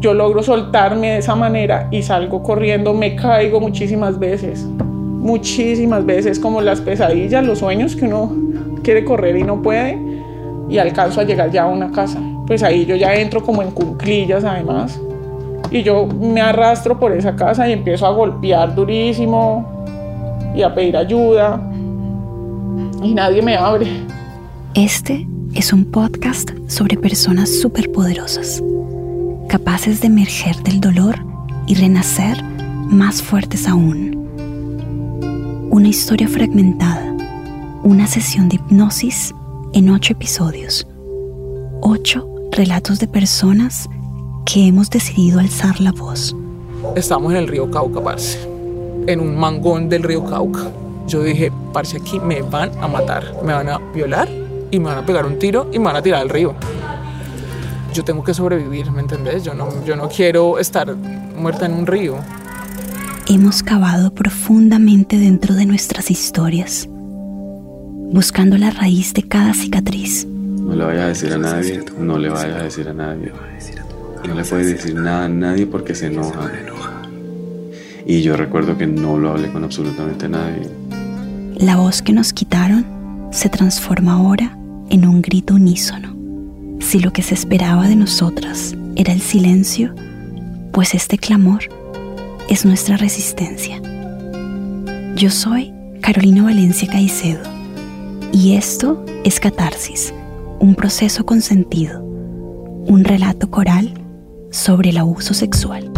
yo logro soltarme de esa manera y salgo corriendo, me caigo muchísimas veces, muchísimas veces, como las pesadillas, los sueños que uno quiere correr y no puede, y alcanzo a llegar ya a una casa. Pues ahí yo ya entro como en cunclillas además, y yo me arrastro por esa casa y empiezo a golpear durísimo y a pedir ayuda, y nadie me abre. Este es un podcast sobre personas superpoderosas capaces de emerger del dolor y renacer más fuertes aún. Una historia fragmentada, una sesión de hipnosis en ocho episodios, ocho relatos de personas que hemos decidido alzar la voz. Estamos en el río Cauca, parce, en un mangón del río Cauca. Yo dije, parce, aquí me van a matar, me van a violar y me van a pegar un tiro y me van a tirar al río yo tengo que sobrevivir, ¿me entendés? Yo no, yo no quiero estar muerta en un río. Hemos cavado profundamente dentro de nuestras historias, buscando la raíz de cada cicatriz. No le vayas a decir a nadie, no le vayas a decir a nadie. No le puedes decir nada a nadie porque se enoja. Y yo recuerdo que no lo hablé con absolutamente nadie. La voz que nos quitaron se transforma ahora en un grito unísono. Si lo que se esperaba de nosotras era el silencio, pues este clamor es nuestra resistencia. Yo soy Carolina Valencia Caicedo y esto es Catarsis, un proceso con sentido, un relato coral sobre el abuso sexual.